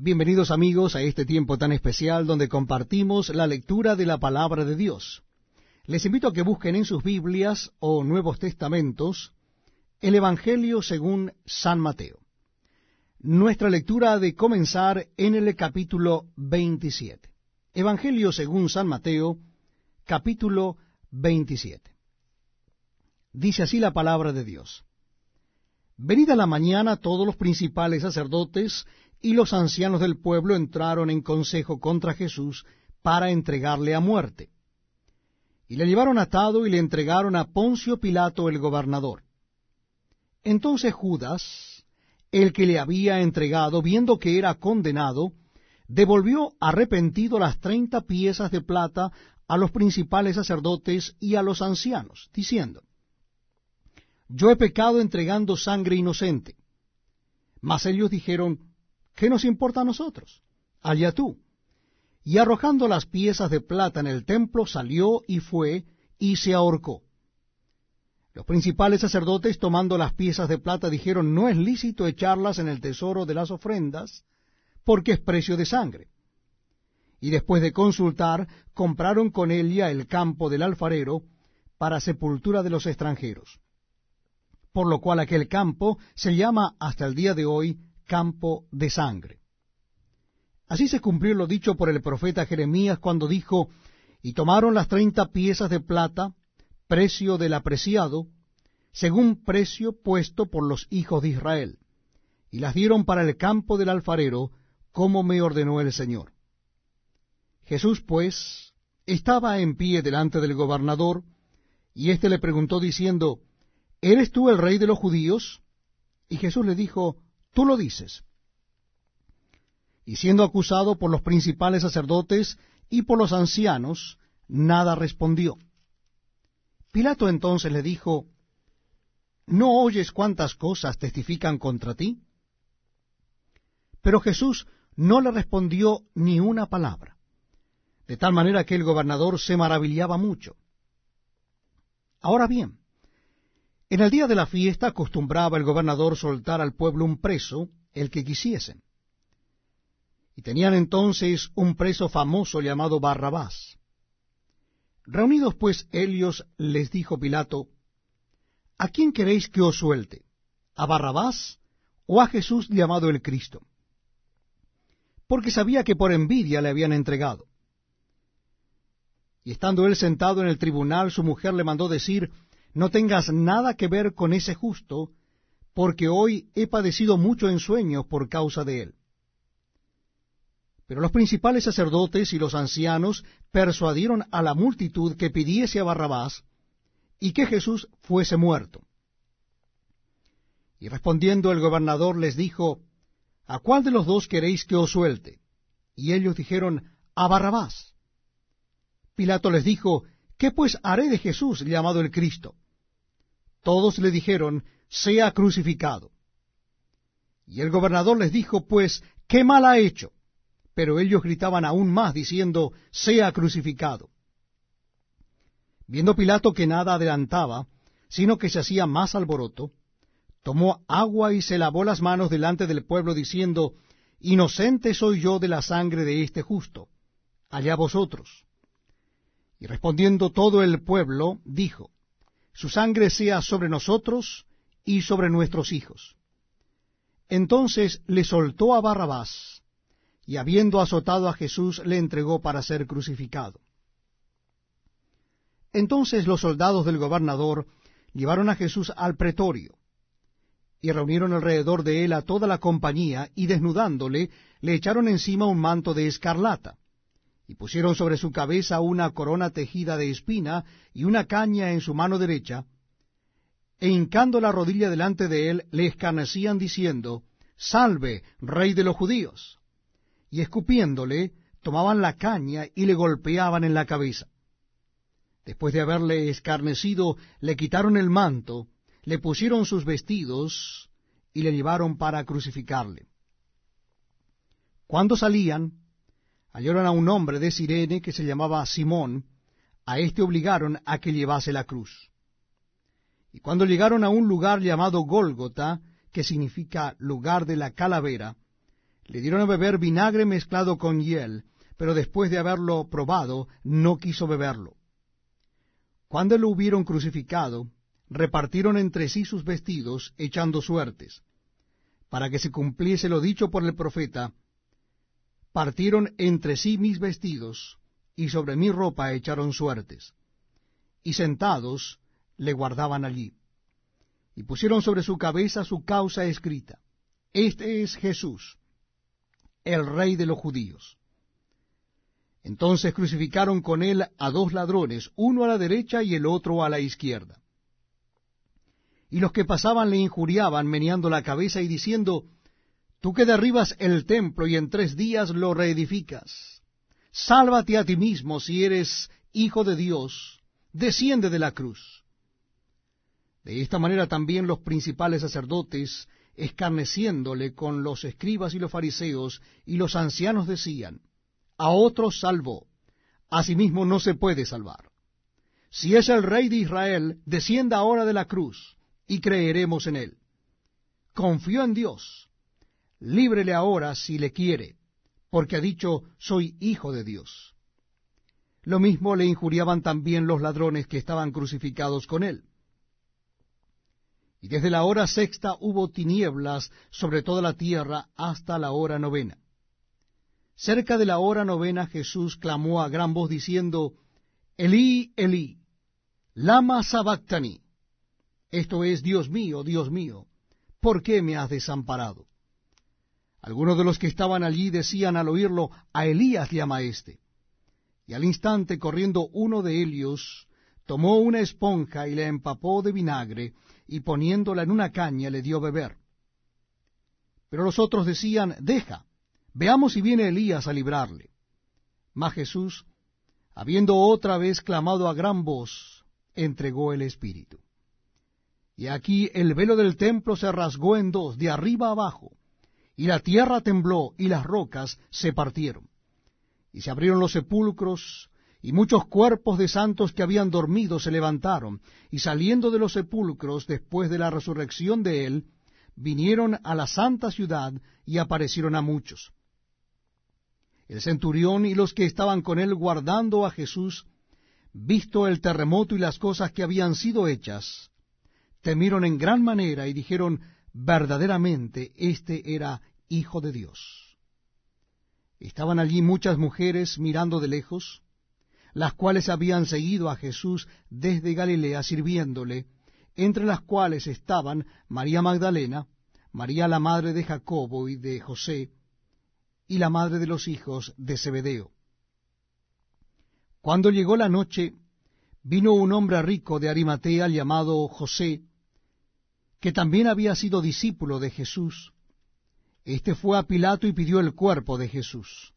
Bienvenidos amigos a este tiempo tan especial donde compartimos la lectura de la palabra de Dios. Les invito a que busquen en sus Biblias o Nuevos Testamentos el Evangelio según San Mateo. Nuestra lectura ha de comenzar en el capítulo 27. Evangelio según San Mateo, capítulo 27. Dice así la palabra de Dios. Venida la mañana todos los principales sacerdotes y los ancianos del pueblo entraron en consejo contra Jesús para entregarle a muerte. Y le llevaron atado y le entregaron a Poncio Pilato el gobernador. Entonces Judas, el que le había entregado, viendo que era condenado, devolvió arrepentido las treinta piezas de plata a los principales sacerdotes y a los ancianos, diciendo, Yo he pecado entregando sangre inocente. Mas ellos dijeron, ¿qué nos importa a nosotros? Allá tú. Y arrojando las piezas de plata en el templo, salió y fue y se ahorcó. Los principales sacerdotes, tomando las piezas de plata, dijeron, no es lícito echarlas en el tesoro de las ofrendas, porque es precio de sangre. Y después de consultar, compraron con ella el campo del alfarero para sepultura de los extranjeros. Por lo cual aquel campo se llama hasta el día de hoy campo de sangre. Así se cumplió lo dicho por el profeta Jeremías cuando dijo, y tomaron las treinta piezas de plata, precio del apreciado, según precio puesto por los hijos de Israel, y las dieron para el campo del alfarero, como me ordenó el Señor. Jesús, pues, estaba en pie delante del gobernador, y éste le preguntó diciendo, ¿Eres tú el rey de los judíos? Y Jesús le dijo, Tú lo dices. Y siendo acusado por los principales sacerdotes y por los ancianos, nada respondió. Pilato entonces le dijo, ¿No oyes cuántas cosas testifican contra ti? Pero Jesús no le respondió ni una palabra, de tal manera que el gobernador se maravillaba mucho. Ahora bien, en el día de la fiesta acostumbraba el gobernador soltar al pueblo un preso, el que quisiesen. Y tenían entonces un preso famoso llamado Barrabás. Reunidos pues ellos, les dijo Pilato, ¿A quién queréis que os suelte? ¿A Barrabás o a Jesús llamado el Cristo? Porque sabía que por envidia le habían entregado. Y estando él sentado en el tribunal, su mujer le mandó decir, no tengas nada que ver con ese justo, porque hoy he padecido mucho en sueños por causa de él. Pero los principales sacerdotes y los ancianos persuadieron a la multitud que pidiese a Barrabás y que Jesús fuese muerto. Y respondiendo el gobernador les dijo, ¿A cuál de los dos queréis que os suelte? Y ellos dijeron, A Barrabás. Pilato les dijo, ¿Qué pues haré de Jesús llamado el Cristo? Todos le dijeron, sea crucificado. Y el gobernador les dijo, pues, ¿qué mal ha hecho? Pero ellos gritaban aún más, diciendo, sea crucificado. Viendo Pilato que nada adelantaba, sino que se hacía más alboroto, tomó agua y se lavó las manos delante del pueblo, diciendo, Inocente soy yo de la sangre de este justo, allá vosotros. Y respondiendo todo el pueblo, dijo, Su sangre sea sobre nosotros y sobre nuestros hijos. Entonces le soltó a Barrabás, y habiendo azotado a Jesús, le entregó para ser crucificado. Entonces los soldados del gobernador llevaron a Jesús al pretorio, y reunieron alrededor de él a toda la compañía, y desnudándole, le echaron encima un manto de escarlata y pusieron sobre su cabeza una corona tejida de espina y una caña en su mano derecha, e hincando la rodilla delante de él, le escarnecían diciendo, Salve, rey de los judíos. Y escupiéndole, tomaban la caña y le golpeaban en la cabeza. Después de haberle escarnecido, le quitaron el manto, le pusieron sus vestidos y le llevaron para crucificarle. Cuando salían, hallaron a un hombre de Sirene que se llamaba Simón, a éste obligaron a que llevase la cruz. Y cuando llegaron a un lugar llamado Gólgota, que significa lugar de la calavera, Le dieron a beber vinagre mezclado con hiel, pero después de haberlo probado, no quiso beberlo. Cuando lo hubieron crucificado, repartieron entre sí sus vestidos, echando suertes. Para que se cumpliese lo dicho por el profeta, partieron entre sí mis vestidos, y sobre mi ropa echaron suertes. Y sentados le guardaban allí. Y pusieron sobre su cabeza su causa escrita. Este es Jesús, el rey de los judíos. Entonces crucificaron con él a dos ladrones, uno a la derecha y el otro a la izquierda. Y los que pasaban le injuriaban, meneando la cabeza y diciendo, Tú que derribas el templo y en tres días lo reedificas, sálvate a ti mismo si eres hijo de Dios, desciende de la cruz. De esta manera también los principales sacerdotes, escarneciéndole con los escribas y los fariseos y los ancianos decían, a otros salvó, a sí mismo no se puede salvar. Si es el rey de Israel, descienda ahora de la cruz, y creeremos en él. Confió en Dios, líbrele ahora si le quiere, porque ha dicho, soy hijo de Dios. Lo mismo le injuriaban también los ladrones que estaban crucificados con él. Y desde la hora sexta hubo tinieblas sobre toda la tierra hasta la hora novena. Cerca de la hora novena Jesús clamó a gran voz diciendo, Elí, Elí, lama sabactani. Esto es, Dios mío, Dios mío, ¿por qué me has desamparado? Algunos de los que estaban allí decían al oírlo, a Elías llama éste. Y al instante, corriendo uno de ellos, tomó una esponja y la empapó de vinagre, y poniéndola en una caña le dio beber. Pero los otros decían, deja, Veamos si viene Elías a librarle. Mas Jesús, habiendo otra vez clamado a gran voz, entregó el Espíritu. Y aquí el velo del templo se rasgó en dos, de arriba abajo, y la tierra tembló, y las rocas se partieron. Y se abrieron los sepulcros, y muchos cuerpos de santos que habían dormido se levantaron, y saliendo de los sepulcros después de la resurrección de él, vinieron a la santa ciudad y aparecieron a muchos. El centurión y los que estaban con él guardando a Jesús, visto el terremoto y las cosas que habían sido hechas, temieron en gran manera y dijeron, verdaderamente este era Hijo de Dios. Estaban allí muchas mujeres mirando de lejos, las cuales habían seguido a Jesús desde Galilea sirviéndole, entre las cuales estaban María Magdalena, María la madre de Jacobo y de José, y la madre de los hijos de Zebedeo. Cuando llegó la noche, vino un hombre rico de Arimatea llamado José, que también había sido discípulo de Jesús. Este fue a Pilato y pidió el cuerpo de Jesús.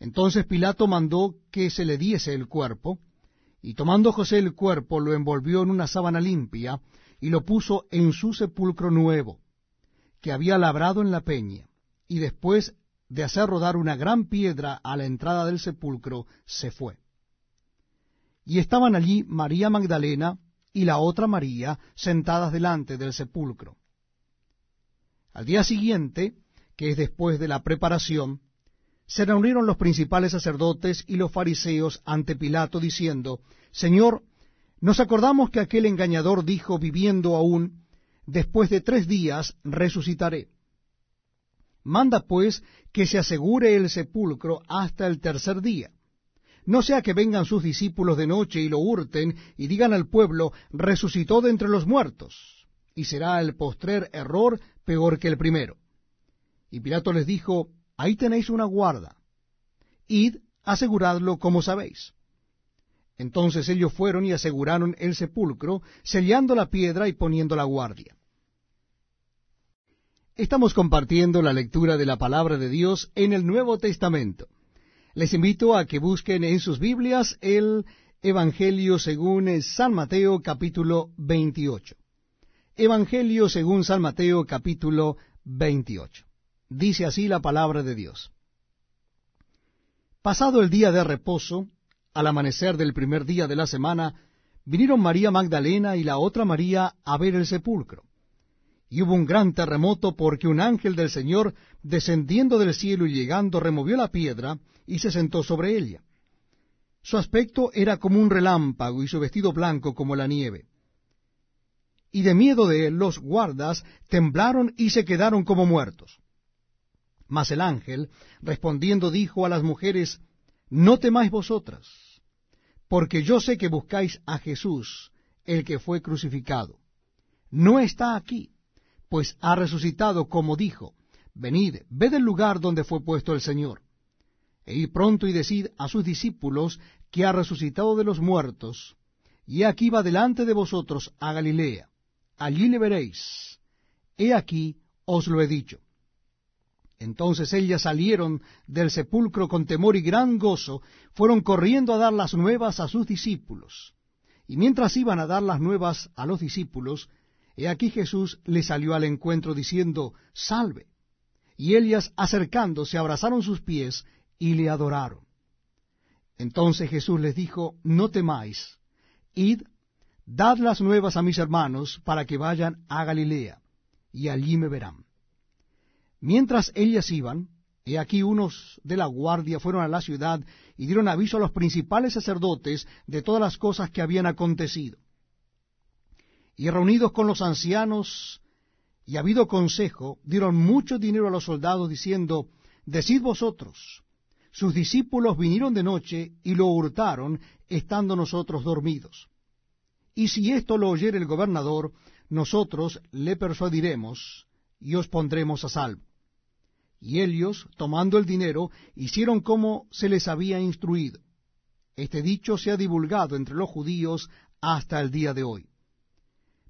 Entonces Pilato mandó que se le diese el cuerpo, y tomando José el cuerpo lo envolvió en una sábana limpia y lo puso en su sepulcro nuevo, que había labrado en la peña, y después de hacer rodar una gran piedra a la entrada del sepulcro, se fue. Y estaban allí María Magdalena y la otra María sentadas delante del sepulcro. Al día siguiente, que es después de la preparación, se reunieron los principales sacerdotes y los fariseos ante Pilato, diciendo, Señor, nos acordamos que aquel engañador dijo, viviendo aún, después de tres días resucitaré. Manda pues que se asegure el sepulcro hasta el tercer día. No sea que vengan sus discípulos de noche y lo hurten y digan al pueblo, resucitó de entre los muertos, y será el postrer error peor que el primero. Y Pilato les dijo, ahí tenéis una guarda, id, aseguradlo como sabéis. Entonces ellos fueron y aseguraron el sepulcro, sellando la piedra y poniendo la guardia. Estamos compartiendo la lectura de la palabra de Dios en el Nuevo Testamento. Les invito a que busquen en sus Biblias el Evangelio según San Mateo capítulo 28. Evangelio según San Mateo capítulo 28. Dice así la palabra de Dios. Pasado el día de reposo, al amanecer del primer día de la semana, vinieron María Magdalena y la otra María a ver el sepulcro y hubo un gran terremoto porque un ángel del Señor, descendiendo del cielo y llegando, removió la piedra y se sentó sobre ella. Su aspecto era como un relámpago y su vestido blanco como la nieve. Y de miedo de él los guardas temblaron y se quedaron como muertos. Mas el ángel, respondiendo, dijo a las mujeres, No temáis vosotras, porque yo sé que buscáis a Jesús, el que fue crucificado. No está aquí pues ha resucitado como dijo, venid, ved el lugar donde fue puesto el Señor. E id pronto y decid a sus discípulos que ha resucitado de los muertos, y aquí va delante de vosotros a Galilea. Allí le veréis. He aquí os lo he dicho. Entonces ellas salieron del sepulcro con temor y gran gozo, fueron corriendo a dar las nuevas a sus discípulos. Y mientras iban a dar las nuevas a los discípulos, He aquí Jesús le salió al encuentro diciendo, Salve. Y ellas acercándose abrazaron sus pies y le adoraron. Entonces Jesús les dijo, No temáis, id, dad las nuevas a mis hermanos para que vayan a Galilea, y allí me verán. Mientras ellas iban, he aquí unos de la guardia fueron a la ciudad y dieron aviso a los principales sacerdotes de todas las cosas que habían acontecido y reunidos con los ancianos y habido consejo, dieron mucho dinero a los soldados, diciendo, Decid vosotros, sus discípulos vinieron de noche y lo hurtaron, estando nosotros dormidos. Y si esto lo oyere el gobernador, nosotros le persuadiremos y os pondremos a salvo. Y ellos, tomando el dinero, hicieron como se les había instruido. Este dicho se ha divulgado entre los judíos hasta el día de hoy.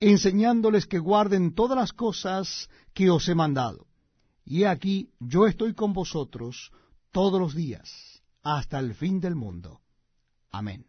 enseñándoles que guarden todas las cosas que os he mandado. Y aquí yo estoy con vosotros todos los días, hasta el fin del mundo. Amén.